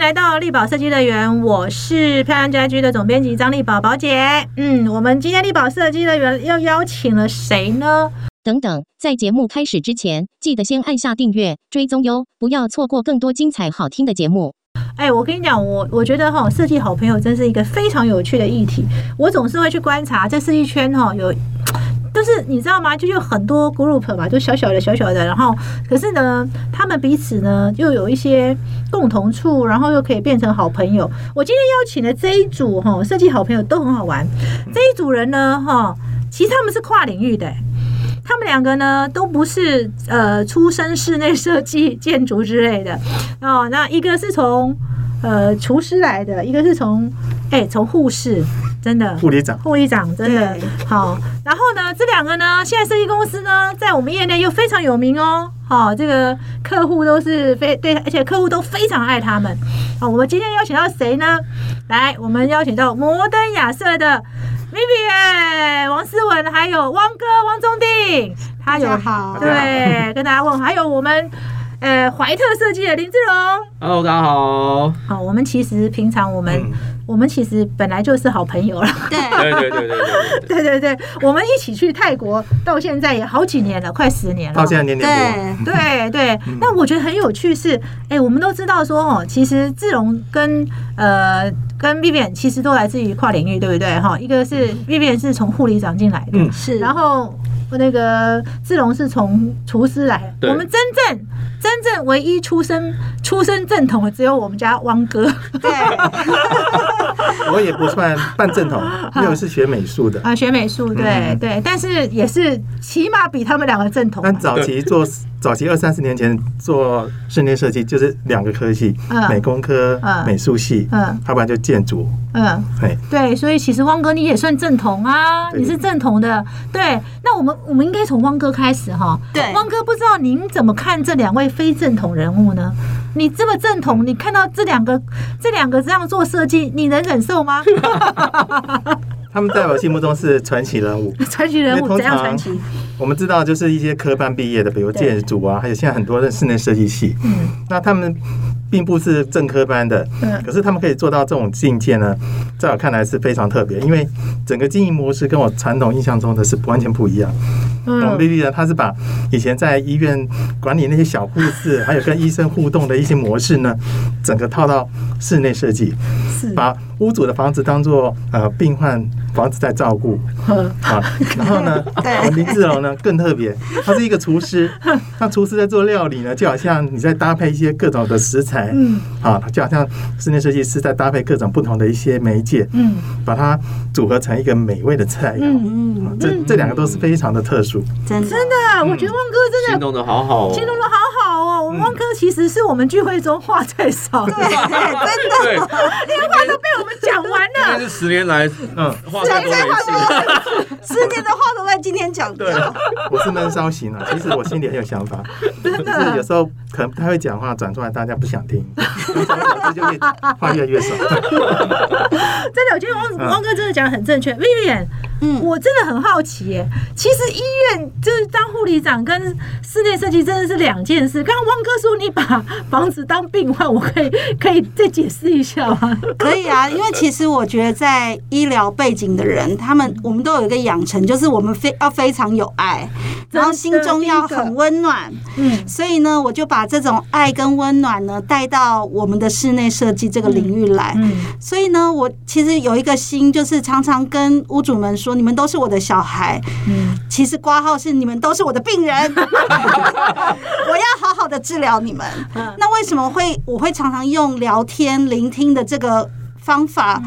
来到力宝设计乐园，我是漂亮家居的总编辑张丽宝宝姐。嗯，我们今天力宝设计乐园又邀请了谁呢？等等，在节目开始之前，记得先按下订阅、追踪哟，不要错过更多精彩好听的节目。哎，我跟你讲，我我觉得哈，设计好朋友真是一个非常有趣的议题。我总是会去观察这设计圈哈，有，但是你知道吗？就有很多 group 嘛，就小小的小小的，然后可是呢，他们彼此呢又有一些共同处，然后又可以变成好朋友。我今天邀请的这一组哈，设计好朋友都很好玩。这一组人呢哈，其实他们是跨领域的。他们两个呢，都不是呃出身室内设计、建筑之类的哦。那一个是从呃厨师来的，一个是从哎从护士，真的护理长，护理长真的好。然后呢，这两个呢，现在设计公司呢，在我们业内又非常有名哦。好，这个客户都是非对，而且客户都非常爱他们。好，我们今天邀请到谁呢？来，我们邀请到摩登亚瑟的。Vivian、王思文，还有汪哥汪宗定，他有好，对，跟大家问，还有我们呃怀特设计的林志荣，Hello，大家好。好，我们其实平常我们我们其实本来就是好朋友了，对 对对对对对对对，我们一起去泰国到现在也好几年了，快十年了，到现在年年多，对对。那我觉得很有趣是，哎，我们都知道说哦，其实志荣跟呃。跟 Vivian 其实都来自于跨领域，对不对？哈，一个是 Vivian 是从护理长进来的，是，然后那个志龙是从厨师来的。我们真正真正唯一出生出生正统的只有我们家汪哥。对，我也不算半正统，因为是学美术的啊，学美术，对对，但是也是起码比他们两个正统。但早期做。早期二三十年前做室内设计就是两个科系，嗯。美工科、嗯。美术系，嗯，要不然就建筑，嗯，对对，所以其实汪哥你也算正统啊，你是正统的，对。那我们我们应该从汪哥开始哈，对，汪哥不知道您怎么看这两位非正统人物呢？你这么正统，你看到这两个这两个这样做设计，你能忍受吗？他们在我心目中是传奇人物，传奇人物怎样传奇？我们知道，就是一些科班毕业的，比如建筑啊，还有现在很多的室内设计系，嗯，那他们。并不是正科班的，嗯。可是他们可以做到这种境界呢，在我看来是非常特别，因为整个经营模式跟我传统印象中的是完全不一样。嗯，Vivi 呢，他是把以前在医院管理那些小护士，还有跟医生互动的一些模式呢，整个套到室内设计，把屋主的房子当做呃病患房子在照顾。啊，然后呢，林志龙呢更特别，他是一个厨师，那厨师在做料理呢，就好像你在搭配一些各种的食材。嗯，啊，就好像室内设计师在搭配各种不同的一些媒介，嗯，把它组合成一个美味的菜肴。嗯嗯，这这两个都是非常的特殊。真真的，我觉得旺哥真的形容的好好，形容的好好哦。我们旺哥其实是我们聚会中话最少的，真的，连话都被我们讲完了。是十年来，嗯，话最多一十年的话都在今天讲。对，我是闷骚型啊，其实我心里很有想法，真的，有时候可能不太会讲话，转出来大家不想听，这就会话越来越少。真的，我觉得汪汪哥真的讲的很正确，Vivian。嗯，我真的很好奇耶。其实医院就是当护理长跟室内设计真的是两件事。刚刚汪哥说你把房子当病患，我可以可以再解释一下吗？可以啊，因为其实我觉得在医疗背景的人，他们我们都有一个养成，就是我们非要非常有爱，然后心中要很温暖。嗯，所以呢，我就把这种爱跟温暖呢带到我们的室内设计这个领域来。嗯，所以呢，我其实有一个心，就是常常跟屋主们说。你们都是我的小孩，嗯，其实挂号是你们都是我的病人，我要好好的治疗你们。那为什么会我会常常用聊天、聆听的这个方法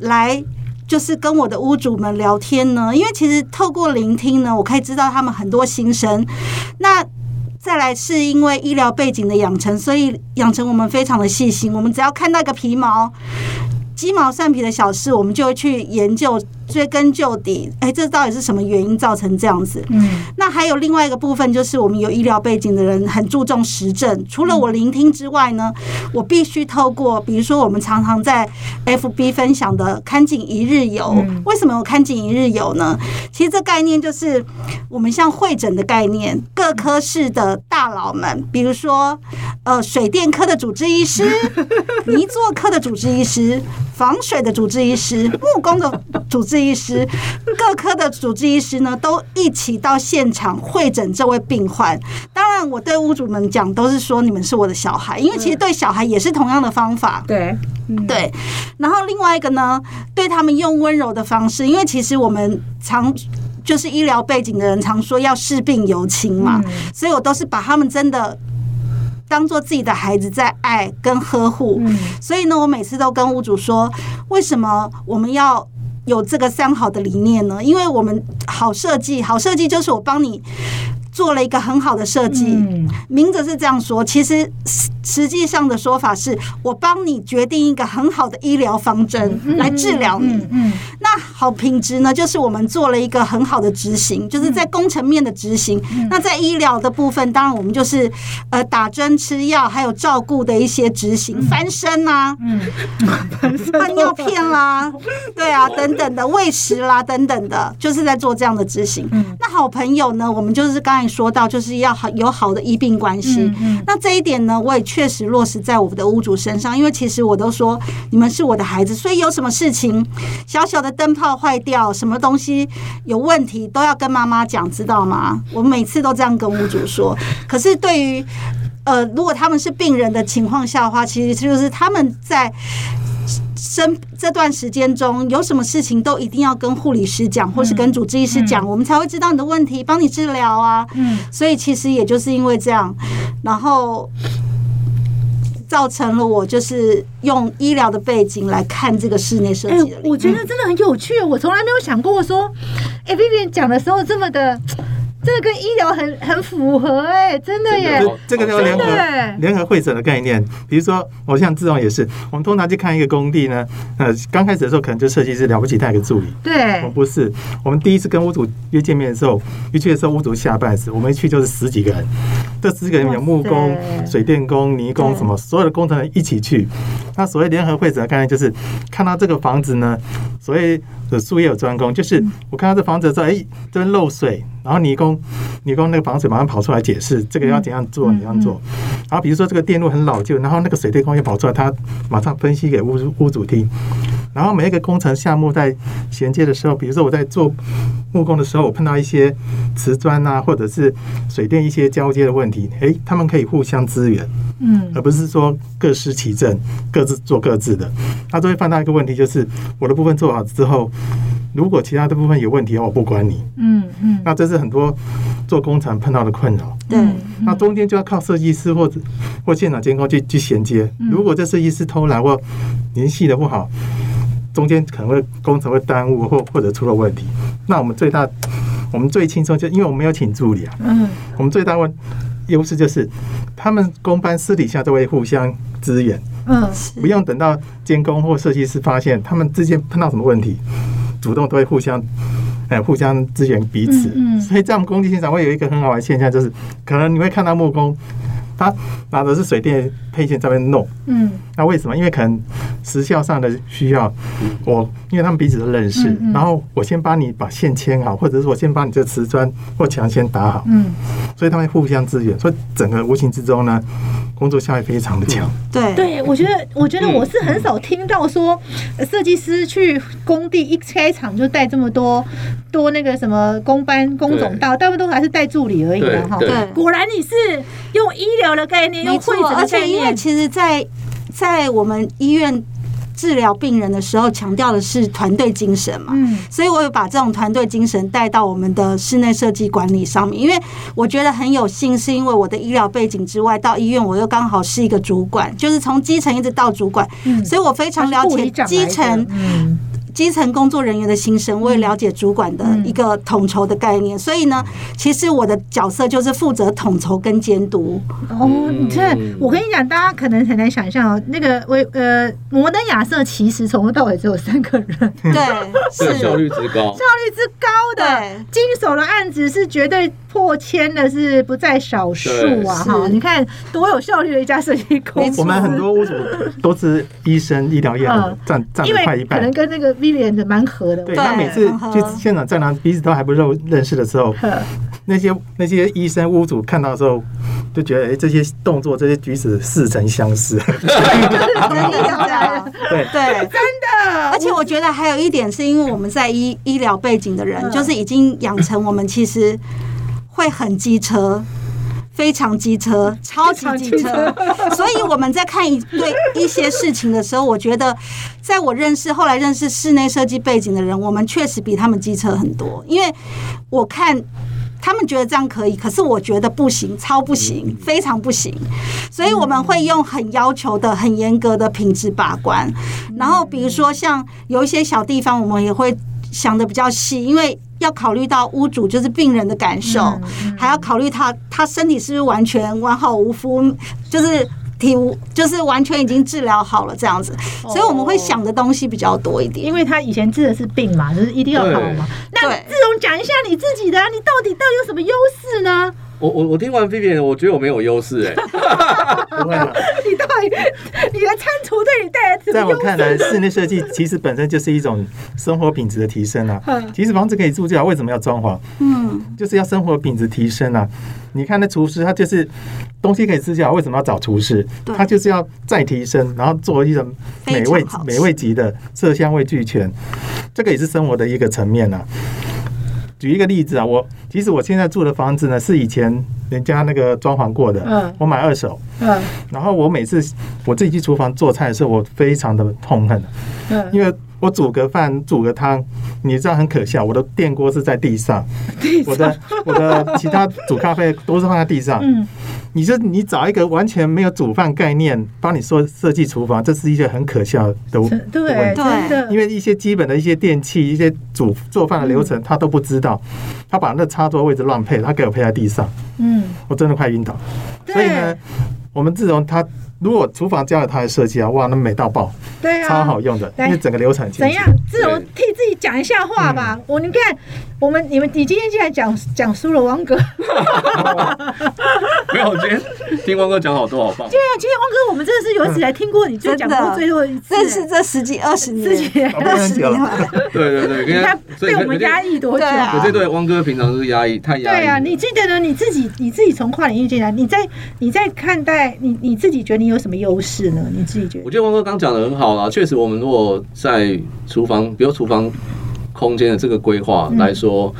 来，就是跟我的屋主们聊天呢？因为其实透过聆听呢，我可以知道他们很多心声。那再来是因为医疗背景的养成，所以养成我们非常的细心。我们只要看到一个皮毛。鸡毛蒜皮的小事，我们就会去研究追根究底，哎，这到底是什么原因造成这样子？嗯，那还有另外一个部分，就是我们有医疗背景的人很注重实证。除了我聆听之外呢，我必须透过，比如说我们常常在 FB 分享的“看景一日游”，为什么有“看景一日游”呢？其实这概念就是我们像会诊的概念，各科室的大佬们，比如说呃水电科的主治医师、泥作科的主治医师、防水的主治医师、木工的主治医师，各科的主治医师呢，都一起到现场会诊这位病患。当然，我对屋主们讲都是说你们是我的小孩，因为其实对小孩也是同样的方法。对，对，然后另外一个呢，对他们用温柔的方式，因为其实我们常就是医疗背景的人常说要视病由亲嘛，所以我都是把他们真的当做自己的孩子在爱跟呵护。所以呢，我每次都跟屋主说，为什么我们要有这个三好的理念呢？因为我们好设计，好设计就是我帮你。做了一个很好的设计，名字是这样说，其实实实际上的说法是我帮你决定一个很好的医疗方针来治疗你。嗯，那好品质呢，就是我们做了一个很好的执行，就是在工程面的执行。那在医疗的部分，当然我们就是呃打针吃药，还有照顾的一些执行，翻身啊，嗯，换尿片啦，对啊，等等的喂食啦，等等的，就是在做这样的执行。那好朋友呢，我们就是刚才说到，就是要好有好的医病关系。那这一点呢，我也确实落实在我们的屋主身上，因为其实我都说你们是我的孩子，所以有什么事情，小小的灯泡坏掉，什么东西有问题，都要跟妈妈讲，知道吗？我每次都这样跟屋主说。可是对于呃，如果他们是病人的情况下的话，其实就是他们在生这段时间中有什么事情都一定要跟护理师讲，或是跟主治医师讲，我们才会知道你的问题，帮你治疗啊。嗯，所以其实也就是因为这样，然后造成了我就是用医疗的背景来看这个室内设哎计。我觉得真的很有趣，我从来没有想过说，哎，Vivian 讲的时候这么的，这个跟医疗很很符合，哎，真的耶这个叫联合联合会诊的概念。比如说，我像志荣也是，我们通常去看一个工地呢，呃，刚开始的时候可能就设计师了不起，他有个助理。对我们，不是，我们第一次跟屋主约见面的时候，一去的时候屋主下半时，我们一去就是十几个人，这十几个人有木工、水电工、泥工什么，所有的工程人一起去。那所谓联合会诊的概念就是，看到这个房子呢，所谓的术业有专攻，就是我看到这房子的时候，哎，这边漏水，然后泥工泥工那个防水马上跑出来解释这个要怎样做，怎样做。然后比如说这个电路很老旧，然后那个水电工也跑出来，他马上分析给屋主屋主听。然后每一个工程项目在衔接的时候，比如说我在做木工的时候，我碰到一些瓷砖啊，或者是水电一些交接的问题，诶，他们可以互相支援，嗯而不是说各司其政，各自做各自的。他都会犯到一个问题，就是我的部分做好之后，如果其他的部分有问题，我不管你。嗯嗯，那这是很多做工程碰到的困扰。对，那中间就要靠设计师或者或现场监控去去衔接。如果这设计师偷懒或联系的不好，中间可能会工程会耽误或或者出了问题。那我们最大我们最轻松就因为我们没有请助理啊，嗯我们最大问优势就是他们公班私底下都会互相支援，嗯不用等到监工或设计师发现他们之间碰到什么问题，主动都会互相。哎，互相支援彼此，嗯嗯所以在我们工地现场会有一个很好玩的现象，就是可能你会看到木工，他拿的是水电配件在那边弄，嗯。那为什么？因为可能时效上的需要，我因为他们彼此都认识，嗯嗯。然后我先帮你把线牵好，或者是我先帮你这瓷砖或墙先打好，嗯，所以他们互相支援，所以整个无形之中呢，工作效率非常的强。对，对，我觉得，我觉得我是很少听到说，呃设计师去工地一开场就带这么多多那个什么工班、工种到，大部分都还是带助理而已的哈。对。对。果然你是用医疗的概念，用会诊，而的概念，且因为其实在，在我们医院治疗病人的时候，强调的是团队精神嘛。嗯。所以我有把这种团队精神带到我们的室内设计管理上面，因为我觉得很有幸，是因为我的医疗背景之外，到医院我又刚好是一个主管，就是从基层一直到主管，嗯。所以我非常了解基层嗯基层工作人员的心声，我也了解主管的一个统筹的概念，所以呢，其实我的角色就是负责统筹跟监督。哦，你看，我跟你讲，大家可能很难想象哦，那个我呃摩登亚瑟其实从头到尾只有三个人，对，是。效率之高，效率之高的，经手的案子是绝对破千的，是不在少数啊！哈，你看多有效率的一家设计公司。我们很多屋主都是医生、医疗业占占快一半，可能跟那个 Vivian 的蛮合的。对他每次去现场在那彼此都还不认认识的时候，那 些那些医生屋主看到的时候，就觉得哎，这些动作、这些举止似曾相识。对对，真的。而且我觉得还有一点，是因为我们在医医疗背景的人，就是已经养成我们其实会很机车。非常机车，超级机车，所以我们在看一对一些事情的时候，我觉得，在我认识后来认识室内设计背景的人，我们确实比他们机车很多。因为我看他们觉得这样可以，可是我觉得不行，超不行，非常不行。所以我们会用很要求的、很严格的品质把关。然后比如说像有一些小地方，我们也会想的比较细，因为。要考虑到屋主就是病人的感受，还要考虑他他身体是不是完全完好无辜，就是体就是完全已经治疗好了这样子，所以我们会想的东西比较多一点。因为他以前治的是病嘛，就是一定要好嘛。那志荣讲一下你自己的，你到底到底有什么优势呢？我我我听完 B B，我觉得我没有优势哎。不会你到底 你的餐厨对你带来在我看来，室内设计其实本身就是一种生活品质的提升啊。其实房子可以住就好，为什么要装潢？嗯，就是要生活品质提升啊。你看那厨师，他就是东西可以吃就好，为什么要找厨师？他就是要再提升，然后做一种美味美味级的色香味俱全，这个也是生活的一个层面啊。举一个例子啊，我其实我现在住的房子呢，是以前人家那个装潢过的，嗯，我买二手，嗯，然后我每次我自己去厨房做菜的时候，我非常的痛恨，嗯，因为我煮个饭煮个汤，你知道很可笑，我的电锅是在地上，我的我的其他煮咖啡都是放在地上，嗯。你说你找一个完全没有煮饭概念帮你说设计厨房，这是一个很可笑的。对对，因为一些基本的一些电器、一些煮做饭的流程，他都不知道，他把那插座位置乱配，他给我配在地上，嗯，我真的快晕倒。所以呢，我们自从他。如果厨房加了他的设计啊，哇，那美到爆，对啊，超好用的，因为整个流程怎样？自我替自己讲一下话吧。我你看，我们你们你今天竟然讲讲输了汪哥，没有，今天听汪哥讲好多，好棒。对啊，今天汪哥，我们真的是有史以来听过你最讲过最多一次，这是这十几二十年，十几二十年了。对对对，你看被我们压抑多久？我这对汪哥平常是压抑，太压抑。对啊，你记得呢？你自己你自己从跨领域进来，你在你在看待你你自己觉得你。有什么优势呢？你自己觉得？我觉得王哥刚讲的很好啦，确实，我们如果在厨房，比如厨房空间的这个规划来说，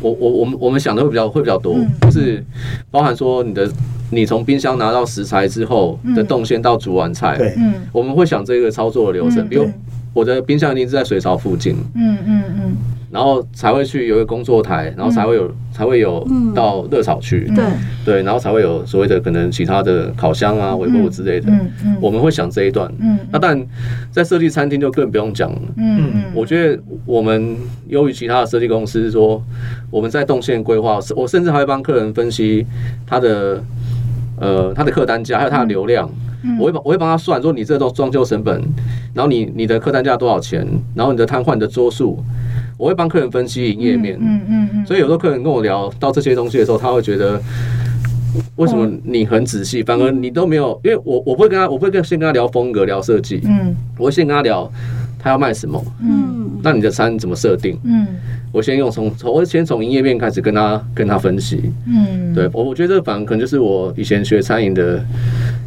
我我我们我们想的会比较会比较多，就是包含说你的你从冰箱拿到食材之后的动线到煮完菜，对，嗯，我们会想这个操作的流程，比如我的冰箱一定是在水槽附近，嗯嗯嗯。然后才会去有一个工作台，然后才会有才会有到热炒区，对对，然后才会有所谓的可能其他的烤箱啊、微波之类的。嗯嗯，我们会想这一段。嗯，那但在设计餐厅就更不用讲了。嗯嗯，我觉得我们优于其他的设计公司，说我们在动线规划，我甚至还会帮客人分析他的呃他的客单价，还有他的流量。我会帮我会帮他算，说你这种装修成本，然后你你的客单价多少钱，然后你的瘫痪的桌数。我会帮客人分析营业面，嗯嗯嗯，所以有时候客人跟我聊到这些东西的时候，他会觉得为什么你很仔细，反而你都没有，因为我我不会跟他，我不会跟先跟他聊风格、聊设计，嗯，我会先跟他聊他要卖什么，嗯，那你的餐怎么设定，嗯，我先用从从我先从营业面开始跟他跟他分析，嗯，对我我觉得这反而可能就是我以前学餐饮的。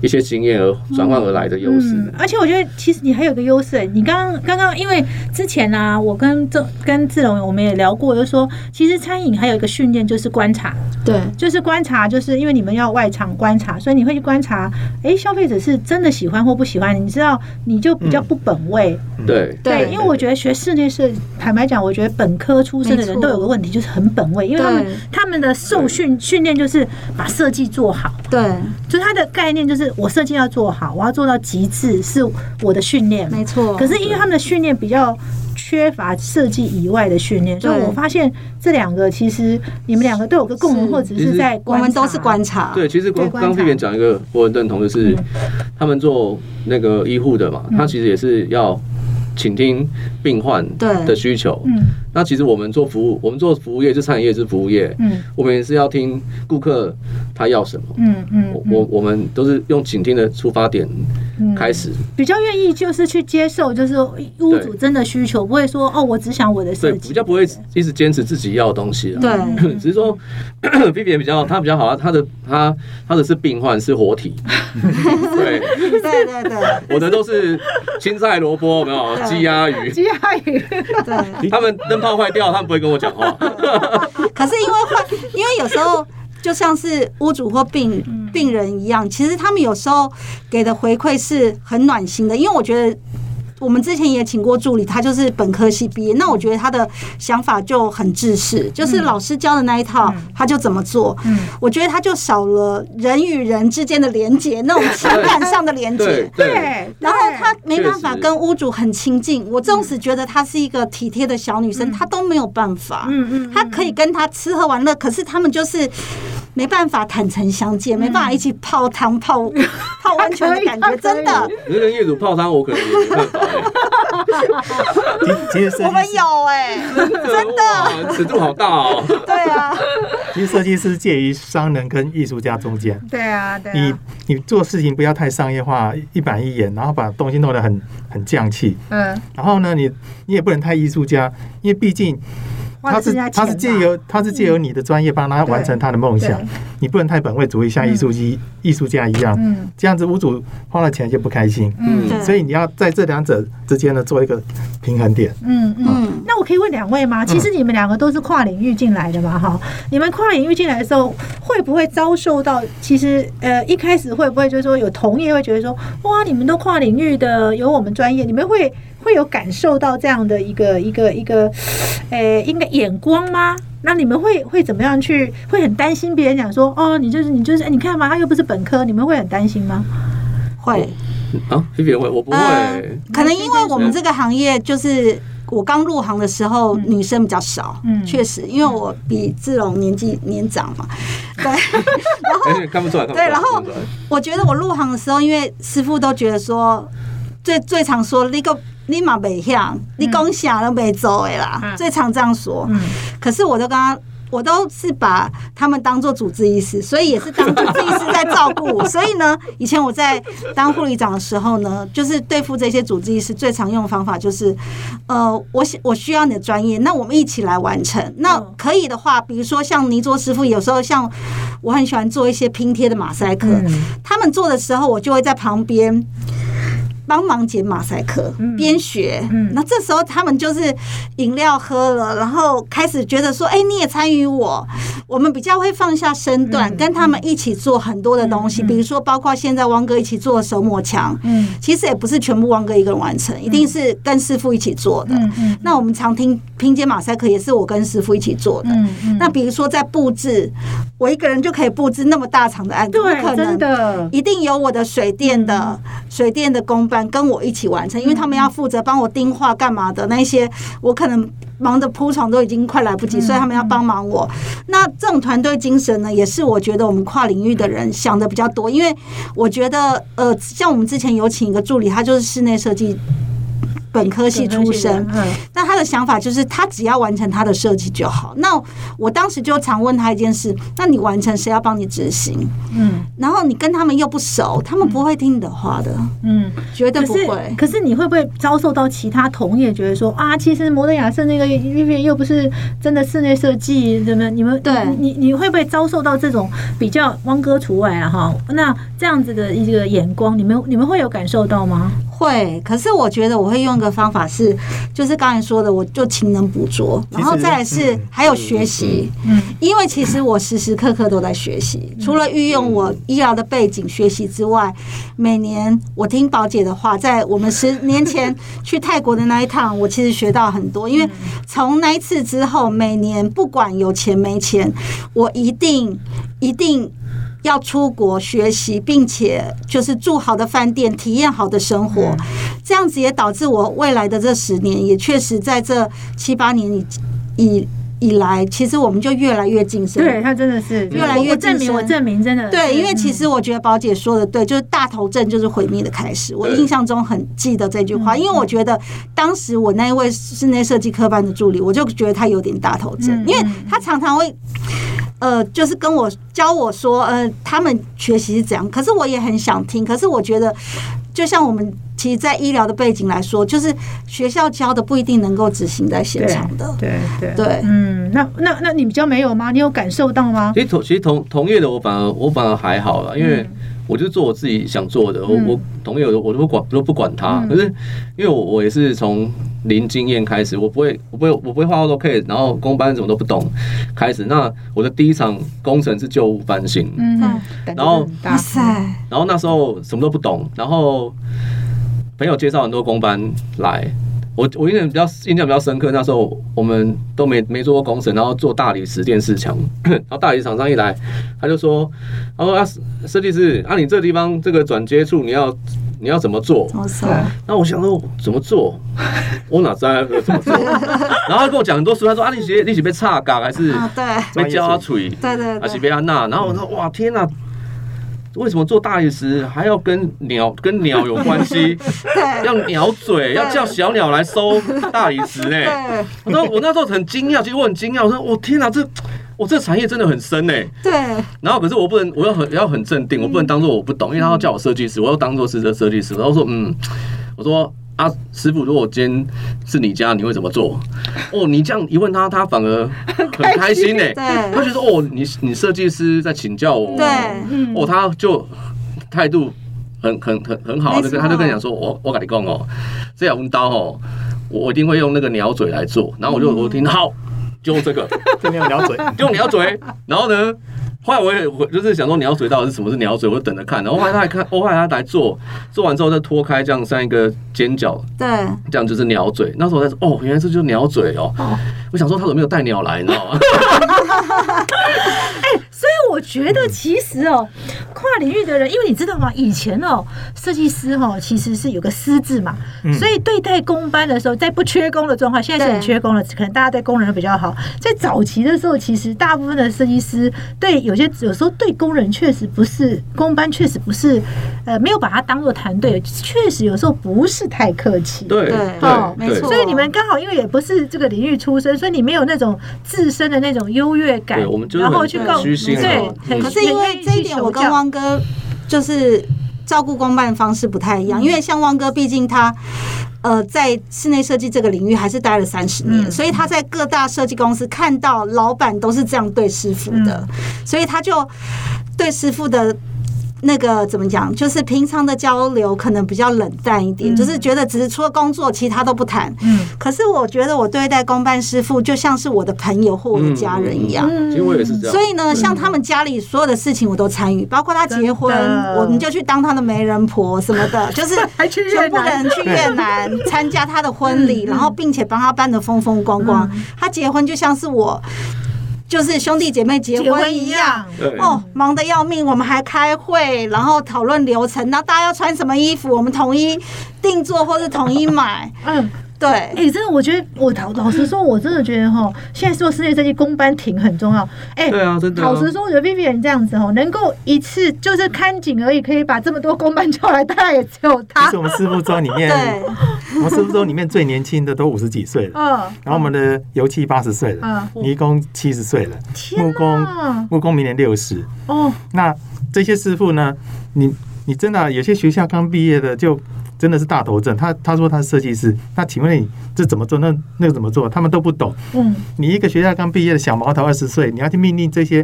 一些经验而转换而来的优势，而且我觉得其实你还有个优势，你刚刚刚刚因为之前呢，我跟这跟志龙我们也聊过，就说其实餐饮还有一个训练就是观察，对，就是观察，就是因为你们要外场观察，所以你会去观察，哎，消费者是真的喜欢或不喜欢，你知道你就比较不本位，对对，因为我觉得学室内设，坦白讲，我觉得本科出身的人都有个问题，就是很本位，因为他们他们的受训训练就是把设计做好，对，就他的概念就是。我设计要做好，我要做到极致，是我的训练，没错。可是因为他们的训练比较。缺乏设计以外的训练，所以我发现这两个其实你们两个都有个共同，或者是在我们都是观察。对，其实刚刚这边讲一个我很认同的是，他们做那个医护的嘛，他其实也是要。倾听病患的需求。嗯，那其实我们做服务，我们做服务业，就餐饮业是服务业。嗯，我们也是要听顾客他要什么。嗯嗯，我我们都是用倾听的出发点开始，比较愿意就是去接受，就是屋主真的需求，不会说哦，我只想我的设计，比较不会一直坚持自己要的东西。对，只是说 B B 比较他比较好，他的他他的是病患是活体。对。对对对，我的都是青菜萝卜，没有。鸡鸭鱼，鸡鸭鱼，对，他们灯泡坏掉，他们不会跟我讲话。可是因为坏，因为有时候就像是屋主或病病人一样，其实他们有时候给的回馈是很暖心的，因为我觉得。我们之前也请过助理，他就是本科系毕业。那我觉得他的想法就很制式，就是老师教的那一套，他就怎么做。嗯，我觉得他就少了人与人之间的连接，那种情感上的连接。对，然后他没办法跟屋主很亲近。我纵使觉得她是一个体贴的小女生，她都没有办法。嗯嗯，他可以跟他吃喝玩乐，可是他们就是。没办法坦诚相见，没办法一起泡汤泡 泡温泉的感觉，真的。你跟业主泡汤，我可能也没办法。其实 我们有哎，真的尺度好大哦。对啊，其实设计师介于商人跟艺术家中间。对啊，对。你你做事情不要太商业化，一板一眼，然后把东西弄得很很匠气。嗯。然后呢，你你也不能太艺术家，因为毕竟。他是他是借由他是借由你的专业帮他完成他的梦想，你不能太本位主义，像艺术机艺术家一样，这样子屋主花了钱就不开心。嗯，所以你要在这两者之间呢做一个平衡点。嗯嗯，那我可以问两位吗？其实你们两个都是跨领域进来的嘛，哈，你们跨领域进来的时候会不会遭受到？其实呃一开始会不会就是说有同业会觉得说，哇，你们都跨领域的，有我们专业，你们会？会有感受到这样的一个一个一个，诶，应该眼光吗？那你们会会怎么样去？会很担心别人讲说，哦，你就是你就是，你看嘛，他又不是本科，你们会很担心吗？会啊，菲菲会，我不会。可能因为我们这个行业，就是我刚入行的时候，女生比较少，嗯，确实，因为我比志龙年纪年长嘛，对，然后看不出来，对，然后我觉得我入行的时候，因为师傅都觉得说，最最常说那个。你嘛未像，你讲啥都没做的啦，最常这样说。可是我都刚刚，我都是把他们当做主治医师，所以也是当主治医师在照顾我。所以呢，以前我在当护理长的时候呢，就是对付这些主治医师最常用的方法就是，呃，我我需要你的专业，那我们一起来完成。那可以的话，比如说像泥作师傅，有时候像我很喜欢做一些拼贴的马赛克，他们做的时候，我就会在旁边。帮忙剪马赛克，边学。那这时候他们就是饮料喝了，然后开始觉得说：“哎，你也参与我。”我们比较会放下身段，跟他们一起做很多的东西。比如说，包括现在汪哥一起做手抹墙，嗯，其实也不是全部汪哥一个人完成，一定是跟师傅一起做的。那我们常听拼接马赛克，也是我跟师傅一起做的。那比如说在布置，我一个人就可以布置那么大场的案子，不可能的，一定有我的水电的水电的工班。跟我一起完成，因为他们要负责帮我钉画干嘛的那些，我可能忙着铺床都已经快来不及，所以他们要帮忙我。那这种团队精神呢，也是我觉得我们跨领域的人想的比较多，因为我觉得呃，像我们之前有请一个助理，他就是室内设计。本科系出身，那他的想法就是他只要完成他的设计就好。那我当时就常问他一件事：那你完成谁要帮你执行？嗯，然后你跟他们又不熟，他们不会听你的话的。嗯，绝对不会。可是你会不会遭受到其他同业觉得说啊，其实摩登雅瑟那个因为又不是真的室内设计，怎么你们对你你会不会遭受到这种比较汪哥除外了哈？那这样子的一个眼光，你们你们会有感受到吗？会，可是我觉得我会用一个方法是，就是刚才说的，我就勤能补拙，然后再来是还有学习，嗯，因为其实我时时刻刻都在学习，除了运用我医疗的背景学习之外，每年我听宝姐的话，在我们十年前去泰国的那一趟，我其实学到很多，因为从那一次之后，每年不管有钱没钱，我一定一定。要出国学习，并且就是住好的饭店，体验好的生活，这样子也导致我未来的这十年，也确实在这七八年以以。以来，其实我们就越来越晋升。对他真的是越来越证明，我证明真的对，因为其实我觉得宝姐说的对，就是大头症就是毁灭的开始。我印象中很记得这句话，因为我觉得当时我那一位室内设计科班的助理，我就觉得他有点大头症，因为他常常会。呃，就是跟我教我说，呃，他们学习是怎样。可是我也很想听。可是我觉得，就像我们其实，在医疗的背景来说，就是学校教的不一定能够执行在现场的。对对对，嗯，那那那你比较没有吗？你有感受到吗？其实同其实同同业的我反而我反而还好了，因为。我就做我自己想做的，我我同意，我我都不管，都不管他。可是因为我我也是从零经验开始，我不会，我不会，我不会画 AutoCAD，然后工班什么都不懂开始。那我的第一场工程是旧物翻新，嗯，然后哇塞，然后那时候什么都不懂，然后朋友介绍很多工班来。我我印象比较印象比较深刻，那时候我们都没没做过工程，然后做大理石电视墙，然后大理石厂商一来，他就说，他说啊设计师啊你这地方这个转接处你要你要怎么做？那我想说怎么做？我哪知道怎么做？然后他跟我讲很多书，他说啊你学你是被差嘎还是被教他锤？对对，还是被他那？然后我说哇天哪！为什么做大理石还要跟鸟 跟鸟有关系？要鸟嘴，要叫小鸟来收大理石嘞。我说我那时候很惊讶，其实我很惊讶，我说我天哪，这我这产业真的很深呢。对。然后可是我不能，我要很要很镇定，我不能当做我不懂，因为他要叫我设计师，我要当做是这设计师。然后说嗯，我说。啊，师傅，如果今天是你家，你会怎么做？哦，你这样一问他，他反而很开心呢。他觉得哦，你你设计师在请教我。对，哦，他就态度很很很很好，就跟他就跟你讲说，我我跟你讲哦，这两刀哦，我一定会用那个鸟嘴来做。然后我就我听好，就用这个，就用鸟嘴，用鸟嘴。然后呢？后来我也我就是想说鸟嘴到底是什么是鸟嘴，我就等着看。然后后来他还看，后来他来做，做完之后再脱开，这样像一个尖角，对，这样就是鸟嘴。那时候我在说，哦，原来这就是鸟嘴哦。我想说他怎么没有带鸟来，你知道吗？觉得其实哦，跨领域的人，因为你知道吗？以前哦，设计师哈其实是有个师字嘛，所以对待工班的时候，在不缺工的状况，现在是很缺工了，可能大家对工人比较好。在早期的时候，其实大部分的设计师对有些有时候对工人确实不是工班，确实不是呃没有把它当做团队，确实有时候不是太客气。对对，没错。所以你们刚好因为也不是这个领域出身，所以你没有那种自身的那种优越感，然后去告对。可是因为这一点，我跟汪哥就是照顾公办的方式不太一样，因为像汪哥，毕竟他。呃，在室内设计这个领域还是待了三十年，所以他在各大设计公司看到老板都是这样对师傅的，所以他就对师傅的。那个怎么讲？就是平常的交流可能比较冷淡一点，就是觉得只是除了工作，其他都不谈。嗯。可是我觉得我对待公办师傅就像是我的朋友或我的家人一样。其实我也是这样。所以呢，像他们家里所有的事情我都参与，包括他结婚，我们就去当他的媒人婆什么的，就是全部的人去越南参加他的婚礼，然后并且帮他办的风风光光。他结婚就像是我。就是兄弟姐妹结婚一样，哦，忙得要命。我们还开会，然后讨论流程。那大家要穿什么衣服？我们统一定做，或是统一买。嗯。对，哎，真的，我觉得我老老实说，我真的觉得哈，现在做室内设计公班挺很重要。哎，对啊，真的。老实说，我觉得 Vivian 这样子哦，能够一次就是看景而已，可以把这么多公班叫来，大概也只有他。是我们师傅桌里面，我们师傅桌里面最年轻的都五十几岁了。嗯。然后我们的油漆八十岁了，嗯，泥工七十岁了，木工木工明年六十。哦。那这些师傅呢？你你真的有些学校刚毕业的就。真的是大头症。他他说他是设计师，那请问你这怎么做？那那个怎么做？他们都不懂。嗯，你一个学校刚毕业的小毛头，二十岁，你要去命令这些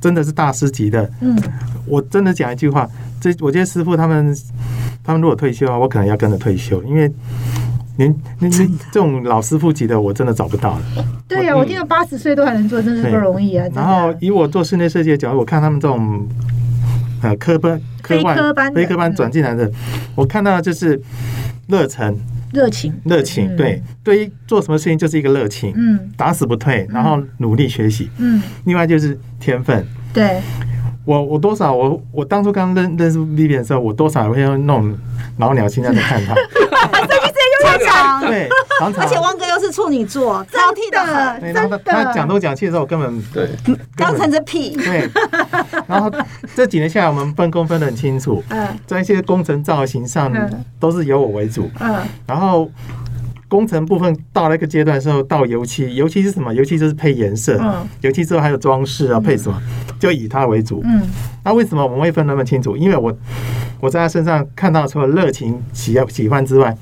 真的是大师级的。嗯，我真的讲一句话，这我觉得师傅他们他们如果退休啊，我可能要跟着退休，因为您您您这种老师傅级的，我真的找不到了。对呀，我听到八十岁都还能做，真是不容易啊。然后以我做室内设计的角度，我看他们这种。呃，科班、科班、非科班转进来的，我看到就是热忱、热情、热情，对，对于做什么事情就是一个热情，嗯，打死不退，然后努力学习，嗯，另外就是天分，对，我我多少我我当初刚认认识 Vivian 的时候，我多少会用那种老鸟心态在看他。常常对，常常而且汪哥又是处女座，挑剔的很，对，然后他他讲东讲西的时候，我根本对，当成着屁。对，然后这几年下来，我们分工分得很清楚，嗯。在一些工程造型上嗯。都是由我为主，嗯。然后工程部分到了一个阶段的时候，到油漆，油漆是什么？油漆就是配颜色，嗯。油漆之后还有装饰啊，配什么，就以它为主。嗯。那为什么我们会分那么清楚？因为我我在他身上看到除了热情、喜喜欢之外，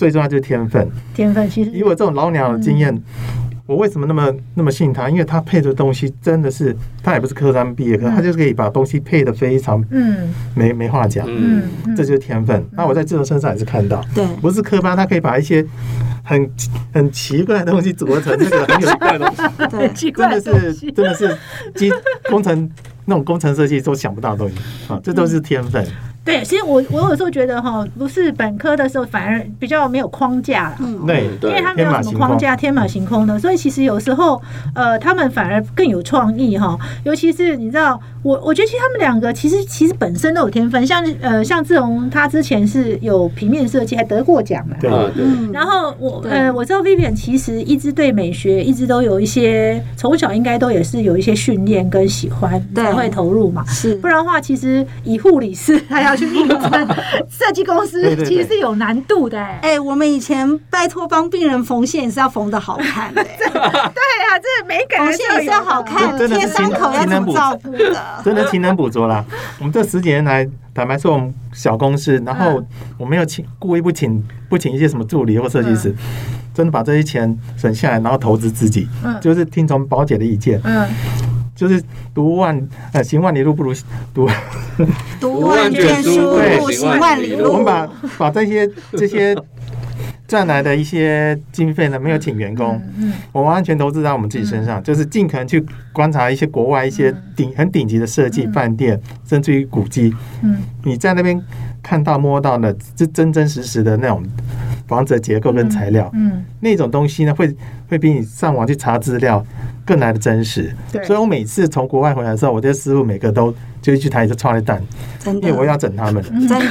最重要就是天分。天分其实。以我这种老鸟的经验，我为什么那么那么信他？因为他配的东西真的是，他也不是科三毕业，可是他就是可以把东西配的非常嗯。没没话讲，嗯，嗯这就是天分。那我在志荣身上也是看到，对，不是科班，他可以把一些很很奇怪的东西组合成那个很有 怪的东西，对。很，奇真怪的是的东西。真的是机工程那种工程设计都想不到的东西。啊，这都是天分。对，其实我我有时候觉得哈，不是本科的时候反而比较没有框架了。嗯，对因为他没有什么框架，天马行空的，所以其实有时候，呃，他们反而更有创意哈。尤其是你知道，我我觉得其实他们两个其实其实本身都有天分，像呃像志荣他之前是有平面设计，还得过奖的。对啊对，嗯然后我呃我知道 Vivian 其实一直对美学一直都有一些从小应该都也是有一些训练跟喜欢对才会投入嘛，是不然的话其实以护理师还要去应征设计公司 其实是有难度的、欸。哎、我们以前拜托帮病人缝线也是要缝的好看的、对啊，这美感缝线也是要好看，真的是贴伤口要怎么照顾的？真的勤能补拙啦。我们这十几年来，坦白说，我们小公司，然后我没有请故意不请不请一些什么助理或设计师，真的把这些钱省下来，然后投资自己，嗯。就是听从宝姐的意见，嗯，就是读万呃行万里路不如读，读万卷书，对行万里路。我们把把这些这些。赚来的一些经费呢，没有请员工，嗯我完全投资在我们自己身上，就是尽可能去观察一些国外一些顶很顶级的设计饭店，甚至于古迹，嗯。你在那边看到摸到的，这真真实实的那种房子的结构跟材料，嗯，那种东西呢，会会比你上网去查资料更来的真实。对所以我每次从国外回来的时候，我这些师傅每个都就去台就创了蛋，真的，因为我要整他们。真的，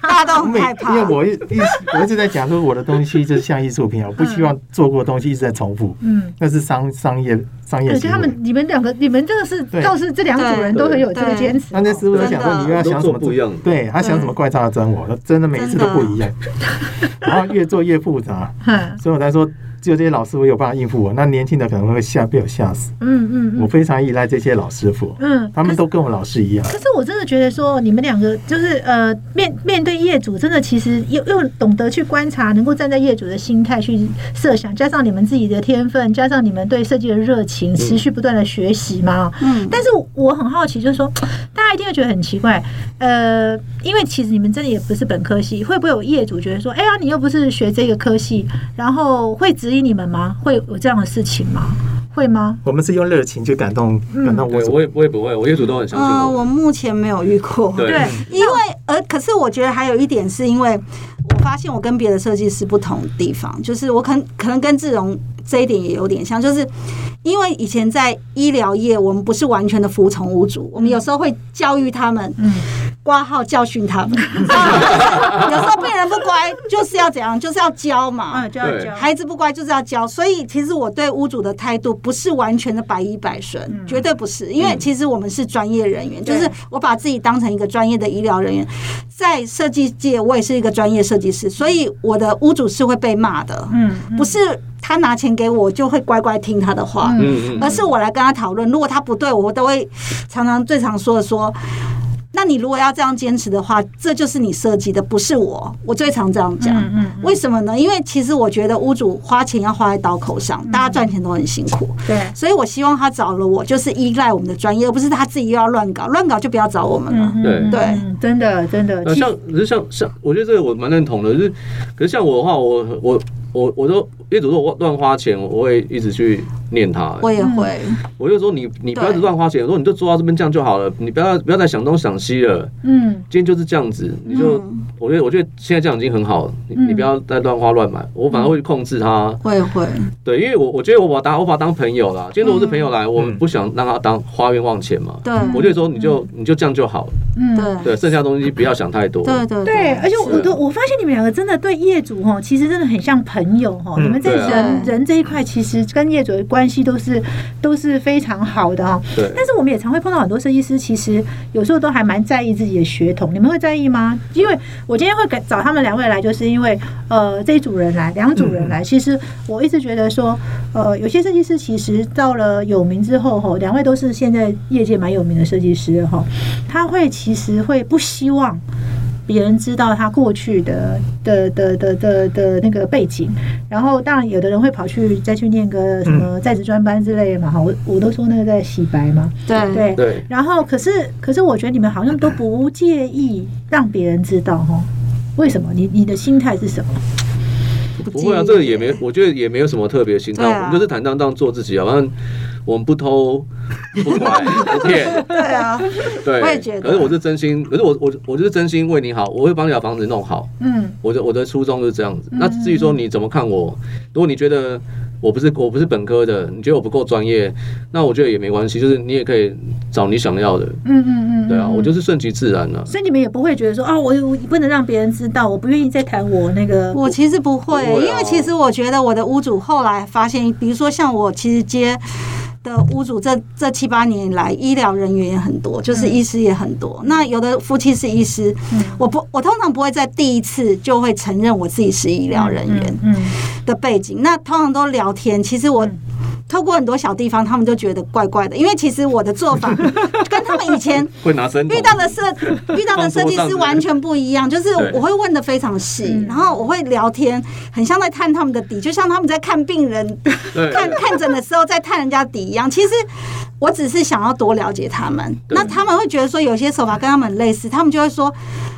大家都我每很害怕。因为我一一我一直在讲说我的东西就是像艺术品啊，我不希望做过的东西一直在重复，嗯。那是商商业商业可是。他们，你们两个，你们这个是对。倒是这两组人都很有这个坚持哦。那那师傅在想说，你又要想什么都做不一样。对他想什么怪招要整我，那真的每一次都不一样，然后越做越复杂，所以我才说，只有这些老师傅有办法应付我，那年轻的可能会吓被我吓死。嗯嗯嗯我非常依赖这些老师傅，嗯，他们都跟我老师一样。可是我真的觉得说，你们两个就是呃，面面对业主，真的其实又又懂得去观察，能够站在业主的心态去设想，加上你们自己的天分，加上你们对设计的热情，持续不断的学习嘛。嗯，但是我很好奇，就是说，大家一定会觉得很奇怪，呃，因为其实你们真的也不是本科系，会不会有业主觉得说，哎呀，你又不是学这个科系，然后会质疑你们吗？会有这样的事情吗？会吗？我们是用热情去感动感动对我我也我也不会，我业主都很相信呃，我。我目前没有遇过。对对，因为呃，可是我觉得还有一点是因为我发现我跟别的设计师不同的地方，就是我可能可能跟志荣这一点也有点像，就是因为以前在医疗业，我们不是完全的服从屋主，我们有时候会教育他们，嗯挂号教训他们，有时候病人不乖就是要怎样，就是要教嘛。嗯，就要教。孩子不乖就是要教，所以其实我对屋主的态度不是完全的百依百顺，绝对不是，因为其实我们是专业人员，就是我把自己当成一个专业的医疗人员，在设计界我也是一个专业设计师，所以我的屋主是会被骂的，嗯，不是他拿钱给我我就会乖乖听他的话，而是我来跟他讨论，如果他不对我，我都会常常最常说的说。那你如果要这样坚持的话，这就是你设计的，不是我。我最常这样讲。嗯嗯为什么呢？因为其实我觉得屋主花钱要花在刀口上，大家赚钱都很辛苦，对，所以我希望他找了我，就是依赖我们的专业，而不是他自己又要乱搞，乱搞就不要找我们了。对对嗯真的真的，像可是像像，我觉得这个我蛮认同的。就是，可是像我的话，我我我我都业主说我乱花钱，我会一直去念他。我也会，我就说你你不要乱花钱，我说你就做到这边这样就好了，你不要不要再想东想西了。嗯，今天就是这样子，你就我觉得我觉得现在这样已经很好，你你不要再乱花乱买，我反而会控制他。会会，对，因为我我觉得我把他我把他当朋友啦。今天如果是朋友来，我们不想让他当花冤枉钱嘛。对，我就说你就你就这样就好了。嗯，对对，剩下东西不要想太多。对对对，而且我都我发现你们两个真的对业主哈，其实真的很像朋友哈。你们在人人这一块，其实跟业主的关系都是都是非常好的哈。对。但是我们也常会碰到很多设计师，其实有时候都还蛮在意自己的血统。你们会在意吗？因为我今天会找他们两位来，就是因为呃这一组人来，两组人来，其实我一直觉得说，呃有些设计师其实到了有名之后哈，两位都是现在业界蛮有名的设计师哈，他会其实会不希望。别人知道他过去的的的的的的那个背景，然后当然有的人会跑去再去念个什么在职专班之类的嘛，哈，我我都说那个在洗白嘛，对对对。然后可是可是我觉得你们好像都不介意让别人知道哈，为什么？你你的心态是什么？不会啊，这个也没，我觉得也没有什么特别心态，我们就是坦荡荡做自己啊，反正。我们不偷不拐不骗，对啊，对，我也觉得。可是我是真心，可是我我我就是真心为你好，我会帮你把房子弄好。嗯，我的我的初衷就是这样子。那至于说你怎么看我，如果你觉得我不是我不是本科的，你觉得我不够专业，那我觉得也没关系，就是你也可以找你想要的。嗯嗯嗯，对啊，我就是顺其自然了。所以你们也不会觉得说啊，我我不能让别人知道，我不愿意再谈我那个。我其实不会，因为其实我觉得我的屋主后来发现，比如说像我其实接。的屋主这这七八年来，医疗人员也很多，就是医师也很多。那有的夫妻是医师，我不，我通常不会在第一次就会承认我自己是医疗人员的背景。那通常都聊天，其实我。透过很多小地方，他们就觉得怪怪的，因为其实我的做法 跟他们以前 会拿身遇到的设 遇到的设计师完全不一样。就是我会问的非常细，然后我会聊天，很像在探他们的底，就像他们在看病人看看诊的时候在探人家底一样。其实我只是想要多了解他们，那他们会觉得说有些手法跟他们类似，他们就会说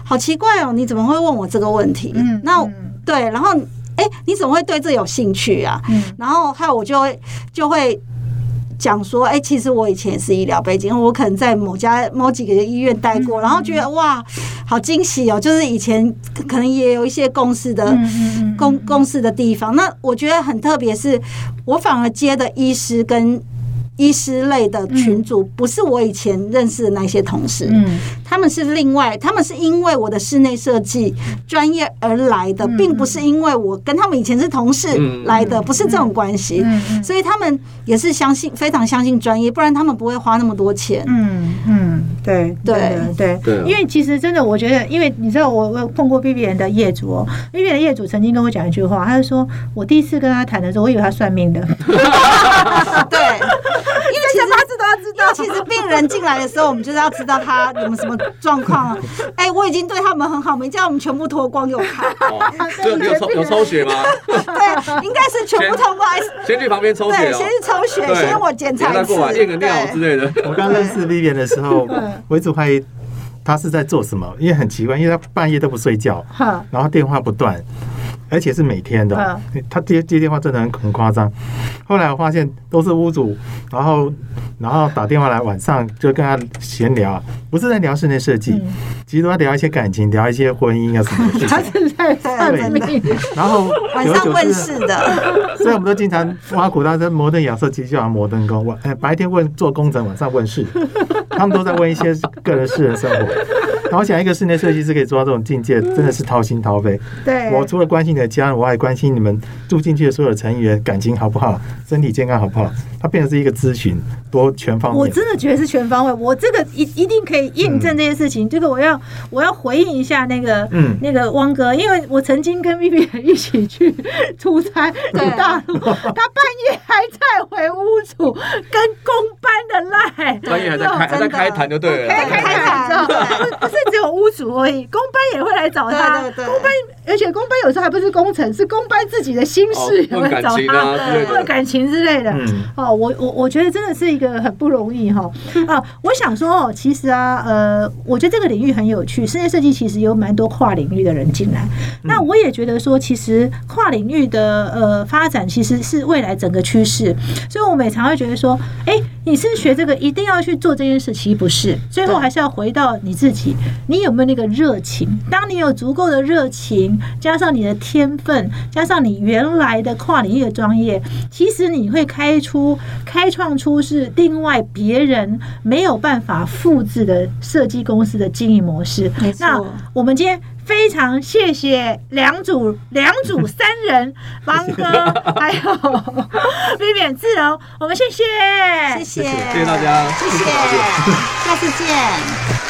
好奇怪哦，你怎么会问我这个问题？嗯那对，然后。哎，你怎么会对这有兴趣啊？嗯，然后还有我就会就会讲说，哎，其实我以前也是医疗背景，我可能在某家某几个医院待过，然后觉得哇，好惊喜哦！就是以前可能也有一些共事的公共事的地方，那我觉得很特别，是我反而接的医师跟。医师类的群组不是我以前认识的那些同事，嗯，他们是另外，他们是因为我的室内设计专业而来的，并不是因为我跟他们以前是同事来的，不是这种关系，所以他们也是相信非常相信专业，不然他们不会花那么多钱。嗯嗯，对对。对对，因为其实真的，我觉得，因为你知道，我我碰过 B B 人的业主哦，B B 的业主曾经跟我讲一句话，他就说我第一次跟他谈的时候，我以为他算命的，对。因为其实他知道，其实病人进来的时候，我们就是要知道他有没有什么状况。哎，我已经对他们很好，没叫我们全部脱光给我看。有有抽有抽血吗？对，应该是全部通过。先去旁边抽血，先去抽血，先我检查一次，验个尿之类的。我刚认识 Vivian 的时候，我一直怀疑他是在做什么，因为很奇怪，因为他半夜都不睡觉，然后电话不断。而且是每天的，他接接电话真的很很夸张。后来我发现都是屋主，然后然后打电话来，晚上就跟他闲聊，不是在聊室内设计，其实都在聊一些感情，聊一些婚姻啊什么的。他是在算命，然后晚上问事的。所以我们都经常挖苦他，说摩登养色机就像摩登工，晚白天问做工程，晚上问事。他们都在问一些个人私人生活。然后想一个室内设计师可以做到这种境界，真的是掏心掏肺。对我除了关心你的家人，我还关心你们住进去的所有成员感情好不好，身体健康好不好。它变成是一个咨询，多全方位。我真的觉得是全方位。我这个一一定可以印证这件事情。这个我要我要回应一下那个嗯那个汪哥，因为我曾经跟 B B 一起去出差去大陆，他半夜还在回屋主跟公班的赖，半夜还在开还在开谈就对了，开开谈，不是只有屋主而已，工班也会来找他。对对对，公班，而且工班有时候还不是工程，是工班自己的心事也会找他，问感情之类的。哦，我我我觉得真的是一个很不容易哈。啊，我想说哦，其实啊，呃，我觉得这个领域很有趣，室内设计其实有蛮多跨领域的人进来。那我也觉得说，其实跨领域的呃发展其实是未来整个趋势。所以我们也常会觉得说，哎，你是学这个一定要去做这件事，其实不是，最后还是要回到你自己，你有没有那个热情？当你有足够的热情，加上你的天分，加上你原来的跨领域的专业，其实你会开出、开创出是另外别人没有办法复制的设计公司的经营模式。那我们今天。非常谢谢两组两组三人，方哥还有 Vivian 自由，我们谢谢，谢谢，谢谢大家，谢谢，下次见。